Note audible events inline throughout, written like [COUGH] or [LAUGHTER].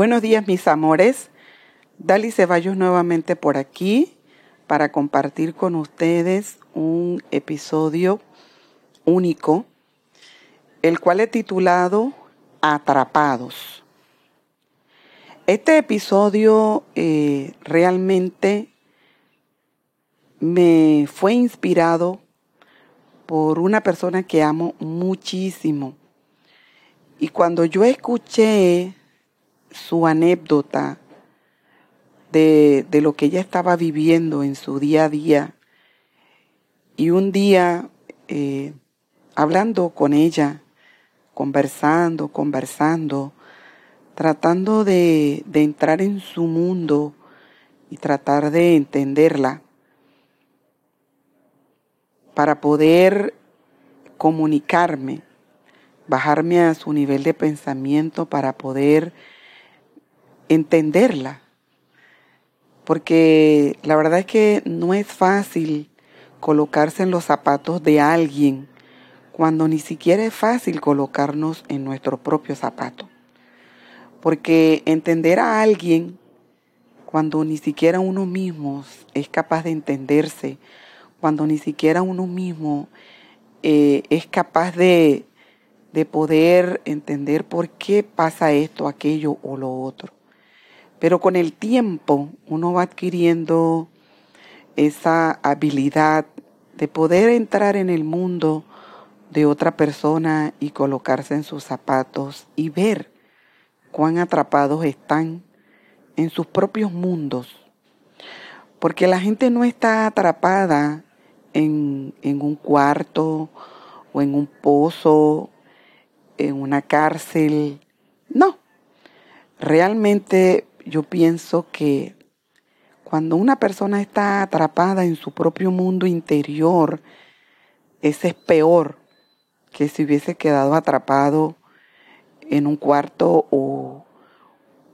Buenos días mis amores. Dali Ceballos nuevamente por aquí para compartir con ustedes un episodio único, el cual he titulado Atrapados. Este episodio eh, realmente me fue inspirado por una persona que amo muchísimo. Y cuando yo escuché su anécdota de, lo que ella estaba viviendo en su día a día. Y un día, eh, hablando con ella, conversando, conversando, tratando de, de entrar en su mundo y tratar de entenderla para poder comunicarme, bajarme a su nivel de pensamiento para poder entenderla. Porque la verdad es que no es fácil colocarse en los zapatos de alguien cuando ni siquiera es fácil colocarnos en nuestro propio zapato. Porque entender a alguien cuando ni siquiera uno mismo es capaz de entenderse, cuando ni siquiera uno mismo eh, es capaz de, de poder entender por qué pasa esto, aquello o lo otro. Pero con el tiempo uno va adquiriendo esa habilidad de poder entrar en el mundo de otra persona y colocarse en sus zapatos y ver cuán atrapados están en sus propios mundos. Porque la gente no está atrapada en, en un cuarto o en un pozo, en una cárcel. No, realmente yo pienso que cuando una persona está atrapada en su propio mundo interior, ese es peor que si hubiese quedado atrapado en un cuarto o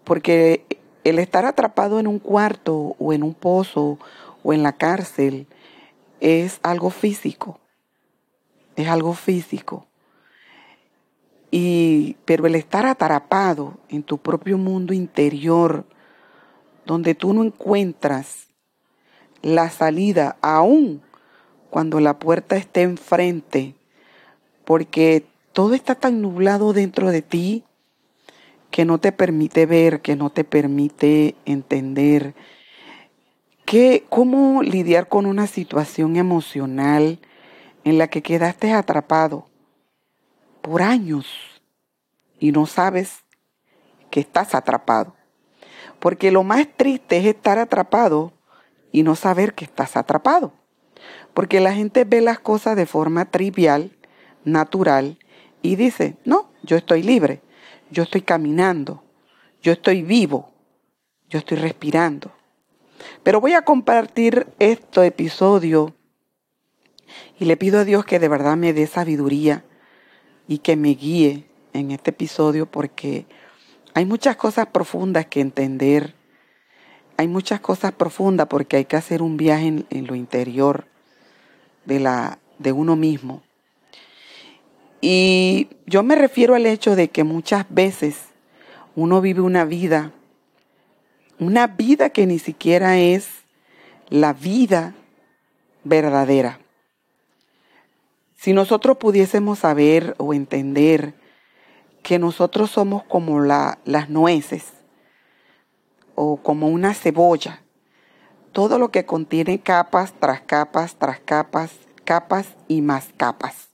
porque el estar atrapado en un cuarto o en un pozo o en la cárcel es algo físico. Es algo físico. Y, pero el estar atrapado en tu propio mundo interior, donde tú no encuentras la salida aún cuando la puerta esté enfrente, porque todo está tan nublado dentro de ti que no te permite ver, que no te permite entender, que cómo lidiar con una situación emocional en la que quedaste atrapado por años y no sabes que estás atrapado. Porque lo más triste es estar atrapado y no saber que estás atrapado. Porque la gente ve las cosas de forma trivial, natural, y dice, no, yo estoy libre, yo estoy caminando, yo estoy vivo, yo estoy respirando. Pero voy a compartir este episodio y le pido a Dios que de verdad me dé sabiduría y que me guíe en este episodio porque hay muchas cosas profundas que entender. Hay muchas cosas profundas porque hay que hacer un viaje en, lo interior de, la, de uno mismo. Y yo me refiero al hecho de que muchas veces uno vive una vida, una vida que ni siquiera es la vida verdadera. Si nosotros pudiésemos saber o entender que nosotros somos como la, las nueces o como una cebolla, todo lo que contiene capas tras capas tras capas, capas y más capas.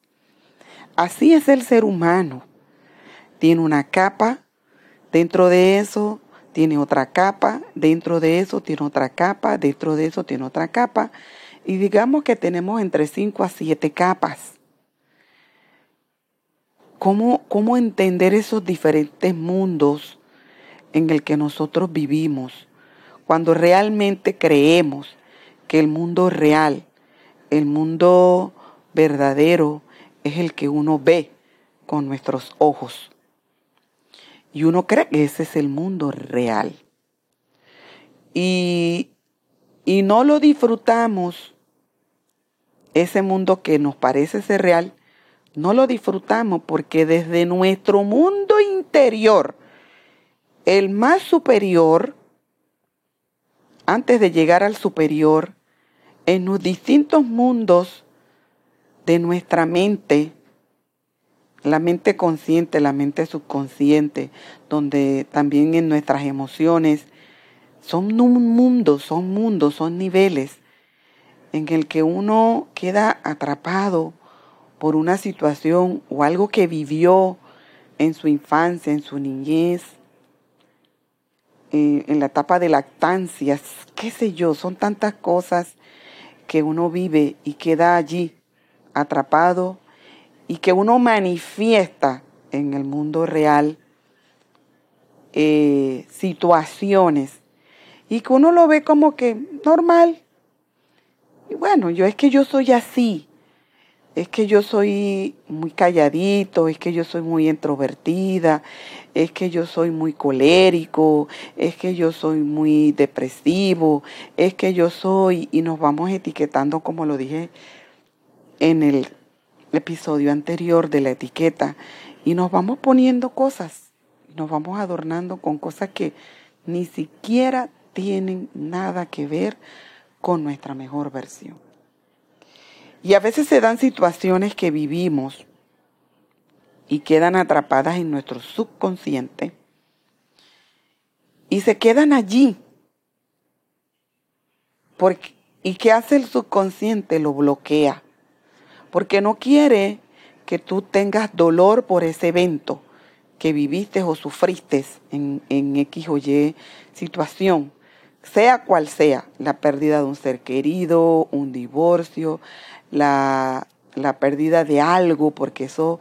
Así es el ser humano. Tiene una capa, dentro de eso tiene otra capa, dentro de eso tiene otra capa, dentro de eso tiene otra capa, y digamos que tenemos entre 5 a 7 capas. ¿Cómo, entender esos diferentes mundos en el que nosotros vivimos cuando realmente creemos que el mundo real, el mundo verdadero, es el que uno ve con nuestros ojos? Y uno cree que ese es el mundo real. Y, y no lo disfrutamos, ese mundo que nos parece ser real, no lo disfrutamos porque desde nuestro mundo interior el más superior, antes de llegar al superior, en los distintos mundos de nuestra mente, la mente consciente, la mente subconsciente, donde también en nuestras emociones, son mundos, son mundos, son niveles en el que uno queda atrapado por una situación o algo que vivió en su infancia, en su niñez, eh, en la etapa de lactancia, qué sé yo, son tantas cosas que uno vive y queda allí atrapado y que uno manifiesta en el mundo real eh, situaciones y que uno lo ve como que normal. Bueno, yo es que yo soy así, es que yo soy muy calladito, es que yo soy muy introvertida, es que yo soy muy colérico, es que yo soy muy depresivo, es que yo soy, y nos vamos etiquetando como lo dije en el episodio anterior de la etiqueta, y nos vamos poniendo cosas, nos vamos adornando con cosas que ni siquiera tienen nada que ver con nuestra mejor versión. Y a veces se dan situaciones que vivimos y quedan atrapadas en nuestro subconsciente y se quedan allí. Porque, ¿Y qué hace el subconsciente? Lo bloquea. Porque no quiere que tú tengas dolor por ese evento que viviste o sufriste en, en X o Y situación sea cual sea, la pérdida de un ser querido, un divorcio, la, pérdida de algo, porque eso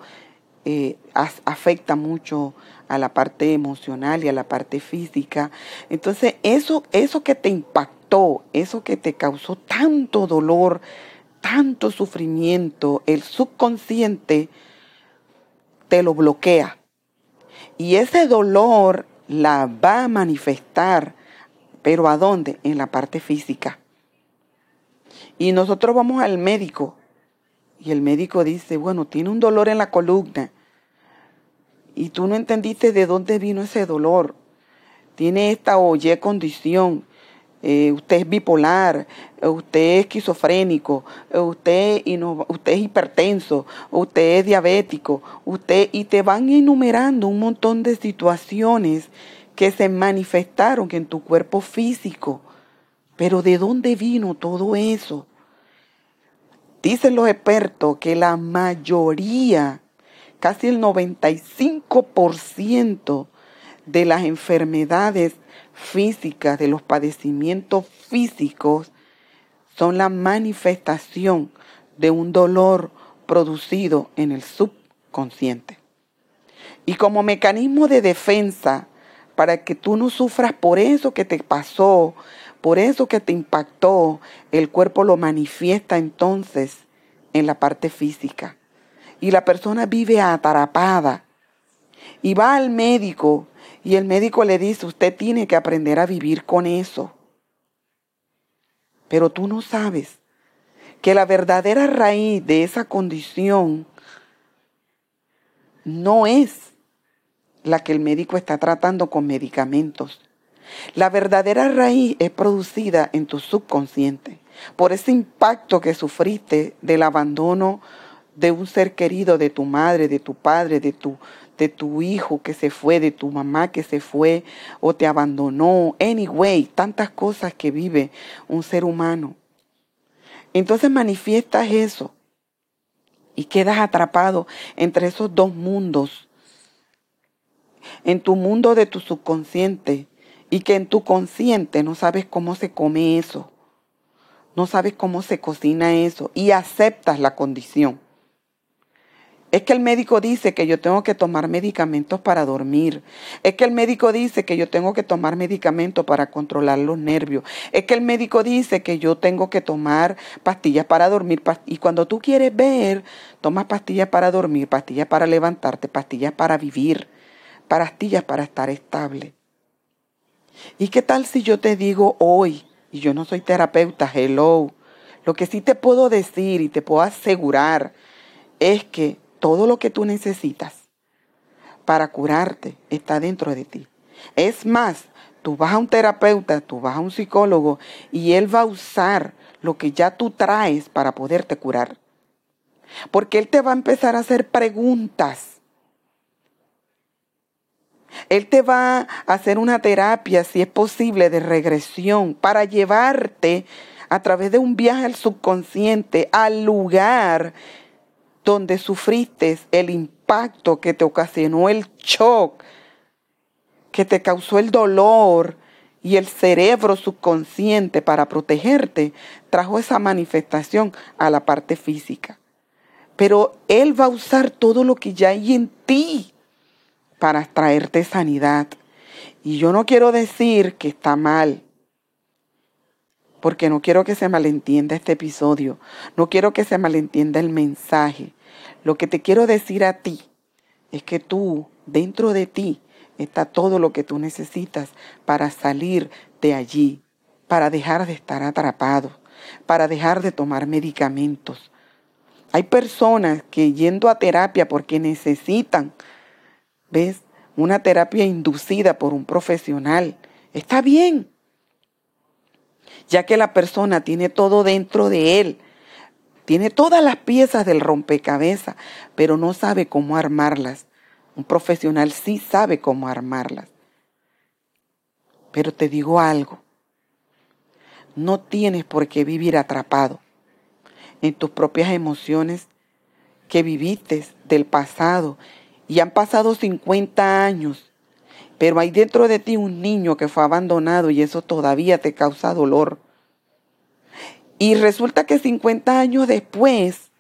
eh, afecta mucho a la parte emocional y a la parte física. Entonces, eso, eso que te impactó, eso que te causó tanto dolor, tanto sufrimiento, el subconsciente te lo bloquea. Y ese dolor la va a manifestar pero ¿a dónde? En la parte física. Y nosotros vamos al médico y el médico dice, bueno, tiene un dolor en la columna y tú no entendiste de dónde vino ese dolor. Tiene esta o Y condición. Eh, usted es bipolar, usted es esquizofrénico, usted, usted es hipertenso, usted es diabético, usted, y te van enumerando un montón de situaciones que se manifestaron en tu cuerpo físico. Pero ¿de dónde vino todo eso? Dicen los expertos que la mayoría, casi el 95% de las enfermedades físicas, de los padecimientos físicos, son la manifestación de un dolor producido en el subconsciente. Y como mecanismo de defensa para que tú no sufras por eso que te pasó, por eso que te impactó, el cuerpo lo manifiesta entonces en la parte física. Y la persona vive atrapada. Y va al médico y el médico le dice, usted tiene que aprender a vivir con eso. Pero tú no sabes que la verdadera raíz de esa condición no es la que el médico está tratando con medicamentos. La verdadera raíz es producida en tu subconsciente por ese impacto que sufriste del abandono de un ser querido, de tu madre, de tu padre, de tu, de tu hijo que se fue, de tu mamá que se fue o te abandonó. Anyway, tantas cosas que vive un ser humano. Entonces manifiestas eso y quedas atrapado entre esos dos mundos en tu mundo de tu subconsciente y que en tu consciente no sabes cómo se come eso, no sabes cómo se cocina eso y aceptas la condición. Es que el médico dice que yo tengo que tomar medicamentos para dormir. Es que el médico dice que yo tengo que tomar medicamentos para controlar los nervios. Es que el médico dice que yo tengo que tomar pastillas para dormir. Y cuando tú quieres ver, tomas pastillas para dormir, pastillas para levantarte, pastillas para vivir para estar estable. ¿Y qué tal si yo te digo hoy, y yo no soy terapeuta, hello, lo que sí te puedo decir y te puedo asegurar es que todo lo que tú necesitas para curarte está dentro de ti. Es más, tú vas a un terapeuta, tú vas a un psicólogo y él va a usar lo que ya tú traes para poderte curar. Porque él te va a empezar a hacer preguntas. Él te va a hacer una terapia, si es posible, de regresión para llevarte a través de un viaje al subconsciente al lugar donde sufriste el impacto que te ocasionó el shock, que te causó el dolor y el cerebro subconsciente para protegerte, trajo esa manifestación a la parte física. Pero Él va a usar todo lo que ya hay en ti para traerte sanidad. Y yo no quiero decir que está mal, porque no quiero que se malentienda este episodio, no quiero que se malentienda el mensaje. Lo que te quiero decir a ti es que tú, dentro de ti, está todo lo que tú necesitas para salir de allí, para dejar de estar atrapado, para dejar de tomar medicamentos. Hay personas que yendo a terapia porque necesitan, ¿ves? Una terapia inducida por un profesional. Está bien, ya que la persona tiene todo dentro de él, tiene todas las piezas del rompecabezas, pero no sabe cómo armarlas. Un profesional sí sabe cómo armarlas. Pero te digo algo, no tienes por qué vivir atrapado en tus propias emociones que viviste del pasado y han pasado 50 años, pero hay dentro de ti un niño que fue abandonado y eso todavía te causa dolor. Y resulta que 50 años después,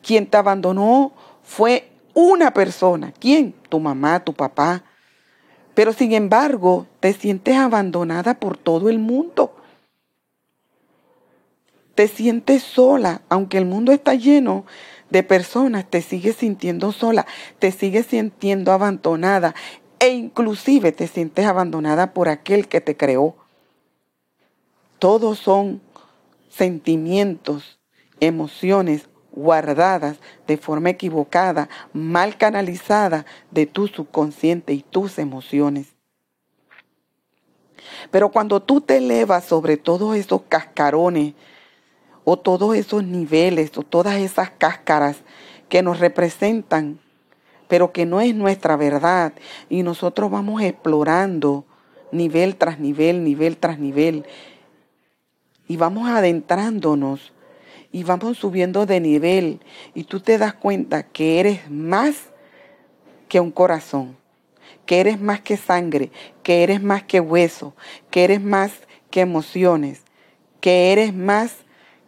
quien te abandonó fue una persona. ¿Quién? Tu mamá, tu papá. Pero sin embargo, te sientes abandonada por todo el mundo. Te sientes sola, aunque el mundo está lleno de personas, te sigues sintiendo sola, te sigues sintiendo abandonada e inclusive te sientes abandonada por aquel que te creó. Todos son sentimientos, emociones guardadas de forma equivocada, mal canalizada de tu subconsciente y tus emociones. Pero cuando tú te elevas sobre todos esos cascarones o todos esos niveles o todas esas cáscaras que nos representan, pero que no es nuestra verdad, y nosotros vamos explorando nivel tras nivel, nivel tras nivel, y vamos adentrándonos y vamos subiendo de nivel. Y tú te das cuenta que eres más que un corazón, que eres más que sangre, que eres más que hueso, que eres más que emociones, que eres más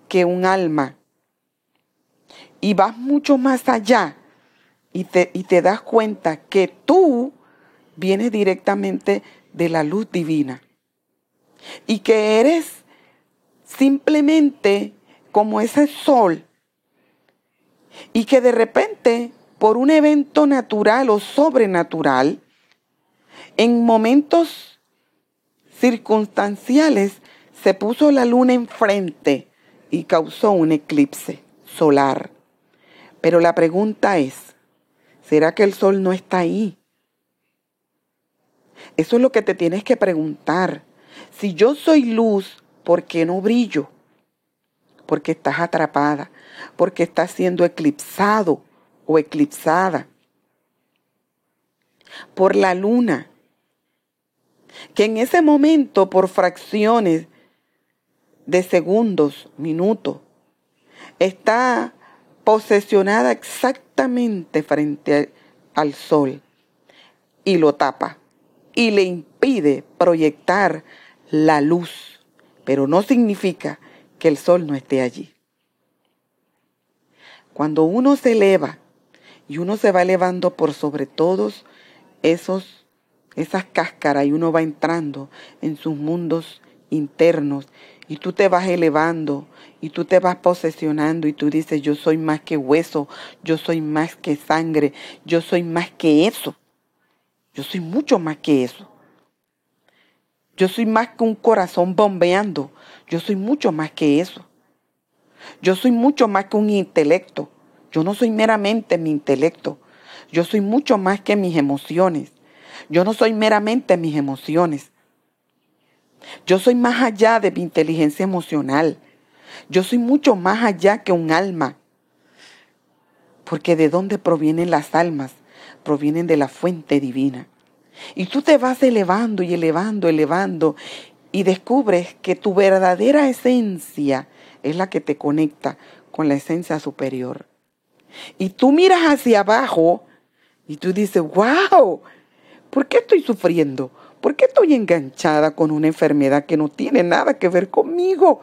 que un alma. Y vas mucho más allá y te, y te das cuenta que tú vienes directamente de la luz divina. Y que eres simplemente como ese sol. Y que de repente, por un evento natural o sobrenatural, en momentos circunstanciales se puso la luna enfrente y causó un eclipse solar. Pero la pregunta es, ¿será que el sol no está ahí? Eso es lo que te tienes que preguntar. Si yo soy luz, ¿por qué no brillo? porque estás atrapada, porque estás siendo eclipsado o eclipsada por la luna, que en ese momento, por fracciones de segundos, minutos, está posesionada exactamente frente al sol y lo tapa y le impide proyectar la luz, pero no significa que el sol no esté allí. Cuando uno se eleva y uno se va elevando por sobre todos esos esas cáscaras y uno va entrando en sus mundos internos y tú te vas elevando y tú te vas posesionando y tú dices, yo soy más que hueso, yo soy más que sangre, yo soy más que eso. Yo soy mucho más que eso. Yo soy más que un corazón bombeando. Yo soy mucho más que eso. Yo soy mucho más que un intelecto. Yo no soy meramente mi intelecto. Yo soy mucho más que mis emociones. Yo no soy meramente mis emociones. Yo soy más allá de mi inteligencia emocional. Yo soy mucho más allá que un alma. Porque de dónde provienen las almas? Provienen de la fuente divina. Y tú te vas elevando y elevando, elevando, y descubres que tu verdadera esencia es la que te conecta con la esencia superior. Y tú miras hacia abajo y tú dices, wow, ¿por qué estoy sufriendo? ¿Por qué estoy enganchada con una enfermedad que no tiene nada que ver conmigo?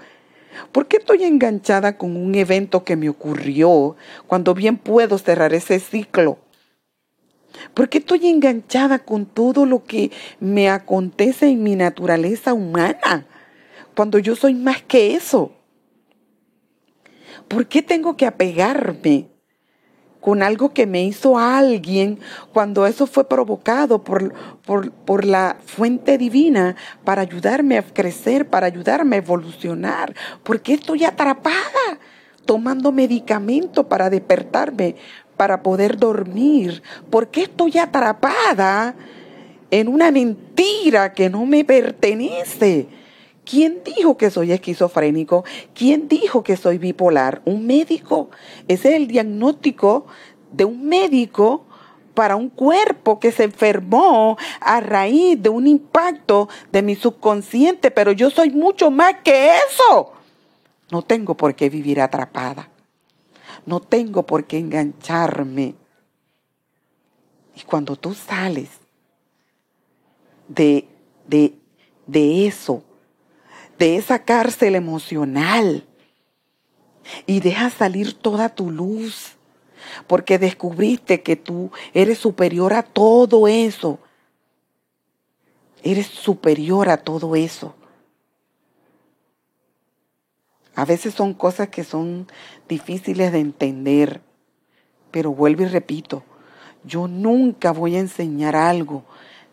¿Por qué estoy enganchada con un evento que me ocurrió cuando bien puedo cerrar ese ciclo? ¿Por qué estoy enganchada con todo lo que me acontece en mi naturaleza humana cuando yo soy más que eso? ¿Por qué tengo que apegarme con algo que me hizo alguien cuando eso fue provocado por, por, por, la fuente divina para ayudarme a crecer, para ayudarme a evolucionar. ¿Por qué estoy atrapada tomando medicamento para despertarme, para poder dormir? ¿Por qué estoy atrapada en una mentira que no me pertenece? ¿Quién dijo que soy esquizofrénico? ¿Quién dijo que soy bipolar? Un médico. Ese es el diagnóstico de un médico para un cuerpo que se enfermó a raíz de un impacto de mi subconsciente, pero yo soy mucho más que eso. No tengo por qué vivir atrapada. No tengo por qué engancharme. Y cuando tú sales de, de, de eso, de esa cárcel emocional y deja salir toda tu luz, porque descubriste que tú eres superior a todo eso. Eres superior a todo eso. A veces son cosas que son difíciles de entender, pero vuelvo y repito, yo nunca voy a enseñar algo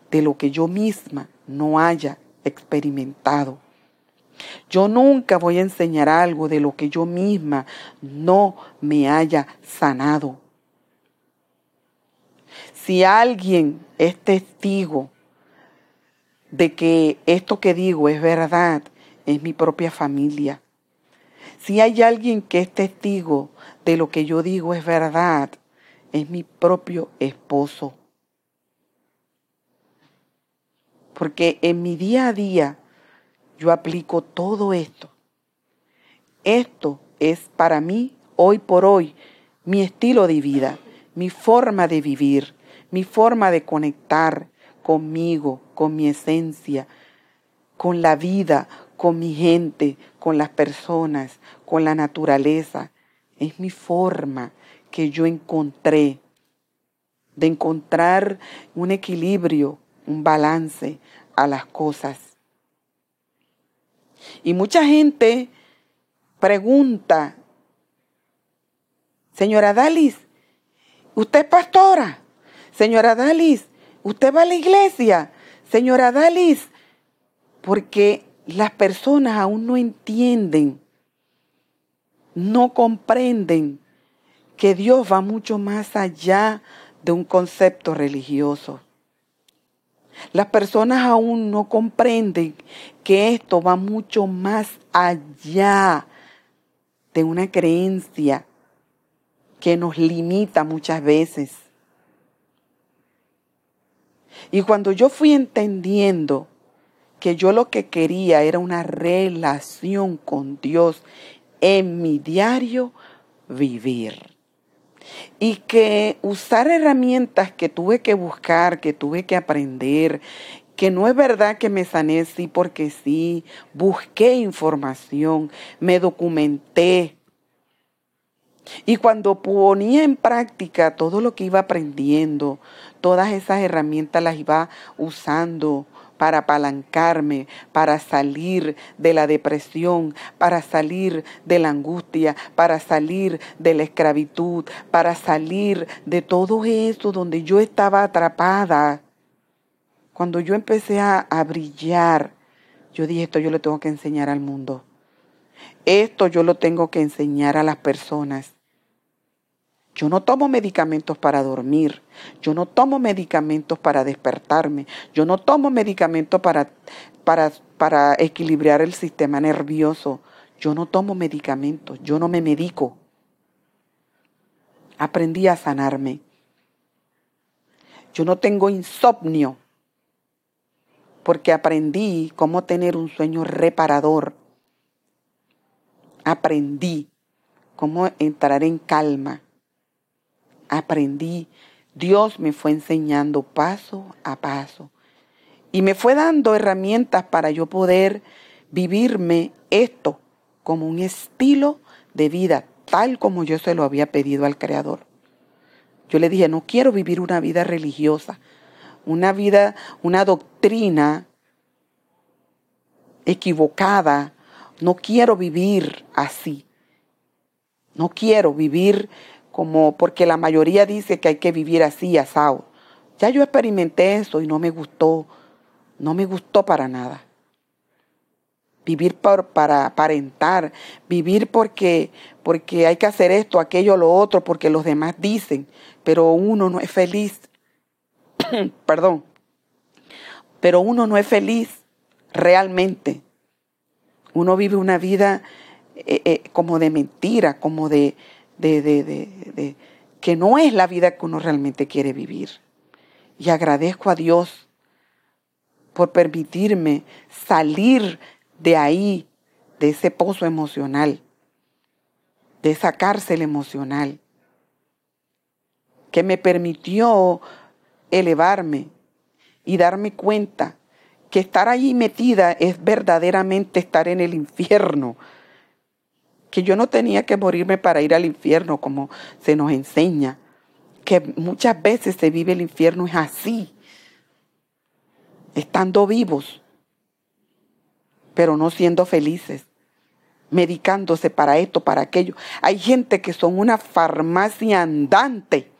de lo que yo misma no haya experimentado. Yo nunca voy a enseñar algo de lo que yo misma no me haya sanado. Si alguien es testigo de que esto que digo es verdad, es mi propia familia. Si hay alguien que es testigo de lo que yo digo es verdad, es mi propio esposo. Porque en mi día a día yo aplico todo esto. Esto es para mí, hoy por hoy, mi estilo de vida, mi forma de vivir, mi forma de conectar conmigo, con mi esencia, con la vida, con mi gente, con las personas, con la naturaleza. Es mi forma que yo encontré de encontrar un equilibrio, un balance a las cosas. Y mucha gente pregunta, señora Dalis, ¿usted es pastora? Señora Dalis, ¿usted va a la iglesia? Señora Dalis, porque las personas aún no entienden, no comprenden que Dios va mucho más allá de un concepto religioso. Las personas aún no comprenden que esto va mucho más allá de una creencia que nos limita muchas veces. Y cuando yo fui entendiendo que yo lo que quería era una relación con Dios en mi diario vivir y que usar herramientas que tuve que buscar, que tuve que aprender, que no es verdad que me sané sí porque sí, busqué información, me documenté. Y cuando ponía en práctica todo lo que iba aprendiendo, todas esas herramientas las iba usando, para apalancarme, para salir de la depresión, para salir de la angustia, para salir de la esclavitud, para salir de todo eso donde yo estaba atrapada. Cuando yo empecé a, a brillar, yo dije, esto yo lo tengo que enseñar al mundo. Esto yo lo tengo que enseñar a las personas. Yo no tomo medicamentos para dormir. Yo no tomo medicamentos para despertarme. Yo no tomo medicamentos para, para, para equilibrar el sistema nervioso. Yo no tomo medicamentos. Yo no me medico. Aprendí a sanarme. Yo no tengo insomnio porque aprendí cómo tener un sueño reparador. Aprendí cómo entrar en calma aprendí, Dios me fue enseñando paso a paso y me fue dando herramientas para yo poder vivirme esto como un estilo de vida tal como yo se lo había pedido al Creador. Yo le dije, no quiero vivir una vida religiosa, una vida, una doctrina equivocada. No quiero vivir así. No quiero vivir como porque la mayoría dice que hay que vivir así, asado. Ya yo experimenté eso y no me gustó, no me gustó para nada. Vivir para aparentar, vivir porque, porque hay que hacer esto, aquello, lo otro, porque los demás dicen, pero uno no es feliz. [COUGHS] Perdón. Pero uno no es feliz realmente. Uno vive una vida eh, eh, como de mentira, como de, de, de, de, que no es la vida que uno realmente quiere vivir. Y agradezco a Dios por permitirme salir de ahí, de ese pozo emocional, de esa cárcel emocional, que me permitió elevarme y darme cuenta que estar allí metida es verdaderamente estar en el infierno, que yo no tenía que morirme para ir al infierno como se nos enseña, que muchas veces se vive el infierno es así, estando vivos, pero no siendo felices, medicándose para esto, para aquello. Hay gente que son una farmacia andante.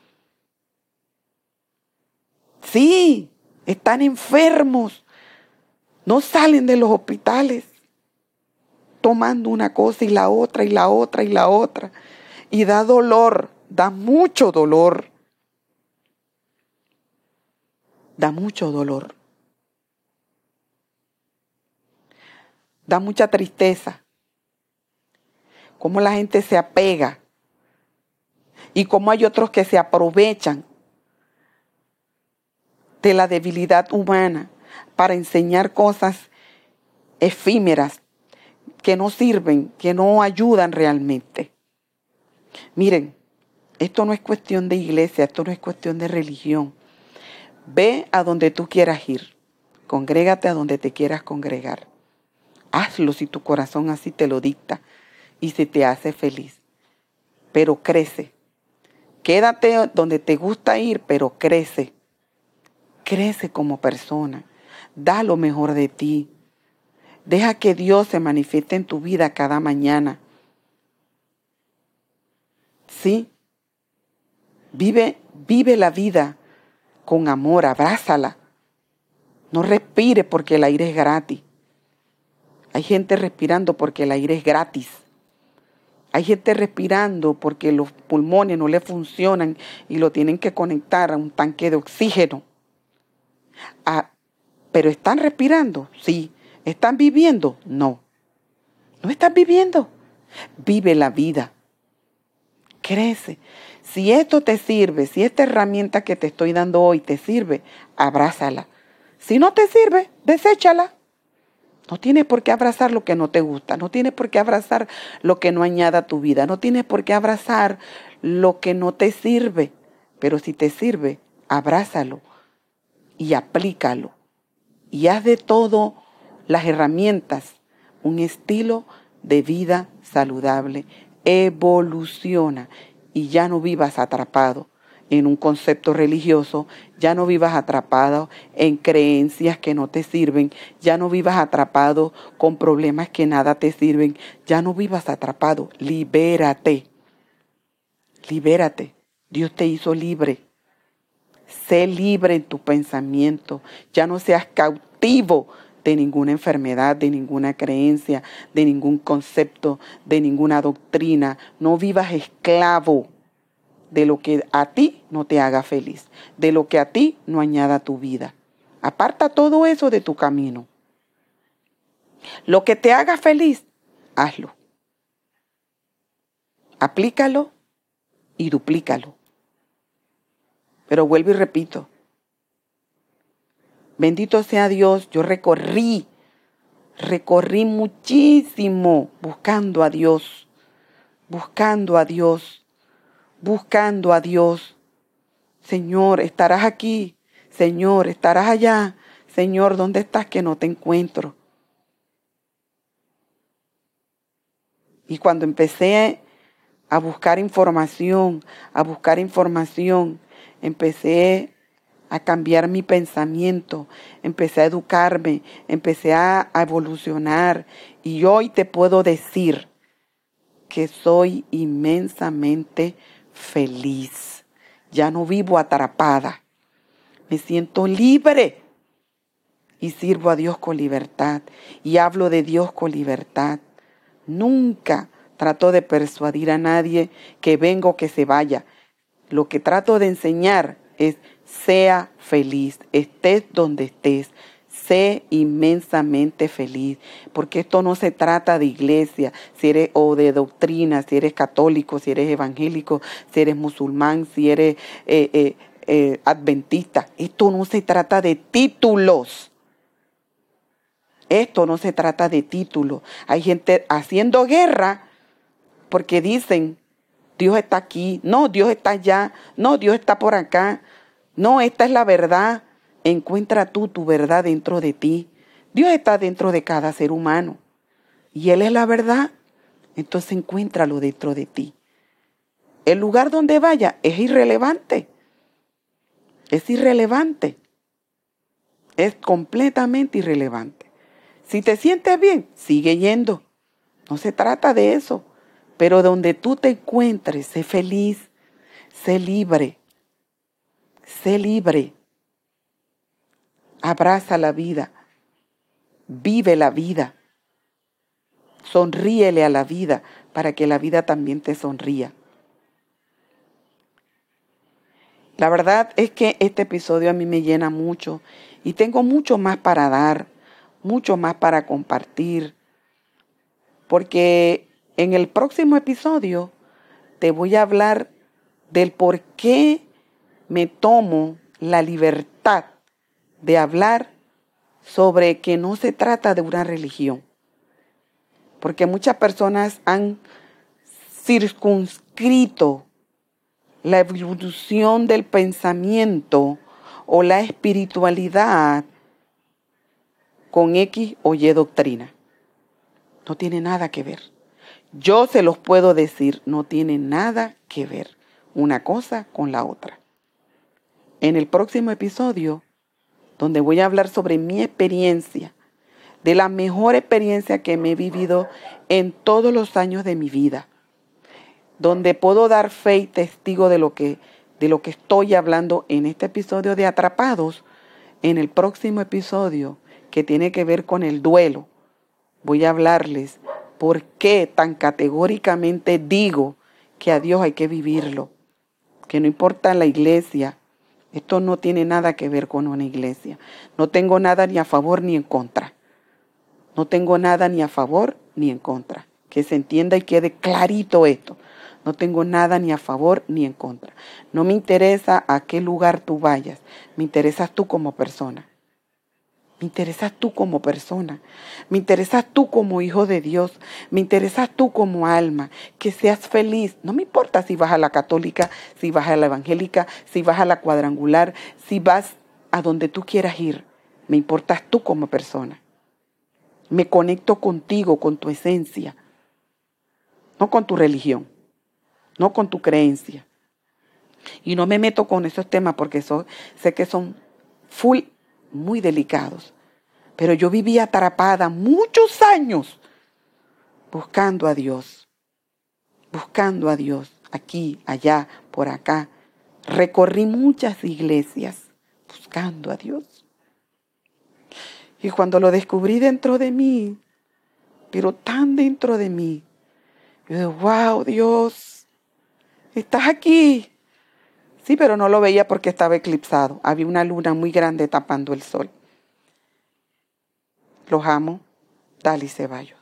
Sí, están enfermos, no salen de los hospitales tomando una cosa y la otra y la otra y la otra. Y da dolor, da mucho dolor. Da mucho dolor. Da mucha tristeza. Cómo la gente se apega. Y cómo hay otros que se aprovechan de la debilidad humana para enseñar cosas efímeras, que no sirven, que no ayudan realmente. Miren, esto no es cuestión de iglesia, esto no es cuestión de religión. Ve a donde tú quieras ir, congrégate a donde te quieras congregar. Hazlo si tu corazón así te lo dicta y si te hace feliz. Pero crece. Quédate donde te gusta ir, pero crece. Crece como persona. Da lo mejor de ti. Deja que Dios se manifieste en tu vida cada mañana. Sí. Vive, vive la vida con amor, abrázala. No respire porque el aire es gratis. Hay gente respirando porque el aire es gratis. Hay gente respirando porque los pulmones no le funcionan y lo tienen que conectar a un tanque de oxígeno. Ah, pero están respirando, sí, ¿Están viviendo? No. No estás viviendo. Vive la vida. Crece. Si esto te sirve, si esta herramienta que te estoy dando hoy te sirve, abrázala. Si no te sirve, deséchala. No tienes por qué abrazar lo que no te gusta, no tienes por qué abrazar lo que no añada a tu vida, no tienes por qué abrazar lo que no te sirve. Pero si te sirve, abrázalo y aplícalo. Y haz de todo las herramientas, un estilo de vida saludable. Evoluciona y ya no vivas atrapado en un concepto religioso, ya no vivas atrapado en creencias que no te sirven, ya no vivas atrapado con problemas que nada te sirven, ya no vivas atrapado, libérate, libérate, Dios te hizo libre, sé libre en tu pensamiento, ya no seas cautivo de ninguna enfermedad, de ninguna creencia, de ningún concepto, de ninguna doctrina. No vivas esclavo de lo que a ti no te haga feliz, de lo que a ti no añada tu vida. Aparta todo eso de tu camino. Lo que te haga feliz, hazlo. Aplícalo y duplícalo. Pero vuelvo y repito, bendito sea Dios, yo recorrí, recorrí muchísimo buscando a Dios, buscando a Dios, buscando a Dios. Señor, estarás aquí, Señor, estarás allá, Señor, ¿dónde estás que no te encuentro? Y cuando empecé a buscar información, a buscar información, empecé a cambiar mi pensamiento, empecé a educarme, empecé a, evolucionar y hoy te puedo decir que soy inmensamente feliz. Ya no vivo atrapada. Me siento libre y sirvo a Dios con libertad y hablo de Dios con libertad. Nunca trato de persuadir a nadie que venga o que se vaya. Lo que trato de enseñar es sea feliz, estés donde estés, sé inmensamente feliz, porque esto no se trata de iglesia, si eres o de doctrina, si eres católico, si eres evangélico, si eres musulmán, si eres eh, eh, eh, adventista. Esto no se trata de títulos. Esto no se trata de títulos. Hay gente haciendo guerra porque dicen Dios está aquí, no, Dios está allá, no, Dios está por acá, no, esta es la verdad. Encuentra tú tu verdad dentro de ti. Dios está dentro de cada ser humano y Él es la verdad. Entonces encuéntralo dentro de ti. El lugar donde vaya es irrelevante. Es irrelevante. Es completamente irrelevante. Si te sientes bien, sigue yendo. No se trata de eso. Pero donde tú te encuentres, sé feliz, sé libre, sé libre. Abraza la vida, vive la vida, sonríele a la vida para que la vida también te sonría. La verdad es que este episodio a mí me llena mucho y tengo mucho más para dar, mucho más para compartir, porque en el próximo episodio te voy a hablar del por qué me tomo la libertad de hablar sobre que no se trata de una religión. Porque muchas personas han circunscrito la evolución del pensamiento o la espiritualidad con X o Y doctrina. No tiene nada que ver. Yo se los puedo decir, no tiene nada que ver una cosa con la otra. En el próximo episodio, donde voy a hablar sobre mi experiencia, de la mejor experiencia que me he vivido en todos los años de mi vida, donde puedo dar fe y testigo de lo que de lo que estoy hablando en este episodio de Atrapados, en el próximo episodio que tiene que ver con el duelo, voy a hablarles ¿Por qué tan categóricamente digo que a Dios hay que vivirlo? Que no importa la iglesia, esto no tiene nada que ver con una iglesia. No tengo nada ni a favor ni en contra. No tengo nada ni a favor ni en contra. Que se entienda y quede clarito esto. No tengo nada ni a favor ni en contra. No me interesa a qué lugar tú vayas. Me interesas tú como persona. Me interesas tú como persona. Me interesas tú como hijo de Dios. Me interesas tú como alma. Que seas feliz. No me importa si vas a la católica, si vas a la evangélica, si vas a la cuadrangular, si vas a donde tú quieras ir. Me importas tú como persona. Me conecto contigo, con tu esencia. No con tu religión. No con tu creencia. Y no me meto con esos temas porque sé que son full muy delicados. Pero yo vivía atrapada muchos años buscando a Dios, buscando a Dios, aquí, allá, por acá. Recorrí muchas iglesias buscando a Dios. Y cuando lo descubrí dentro de mí, pero tan dentro de mí, yo digo, wow, Dios, estás aquí, Sí, pero no lo veía porque estaba eclipsado. Había una luna muy grande tapando el sol. Los amo, Dali Ceballos.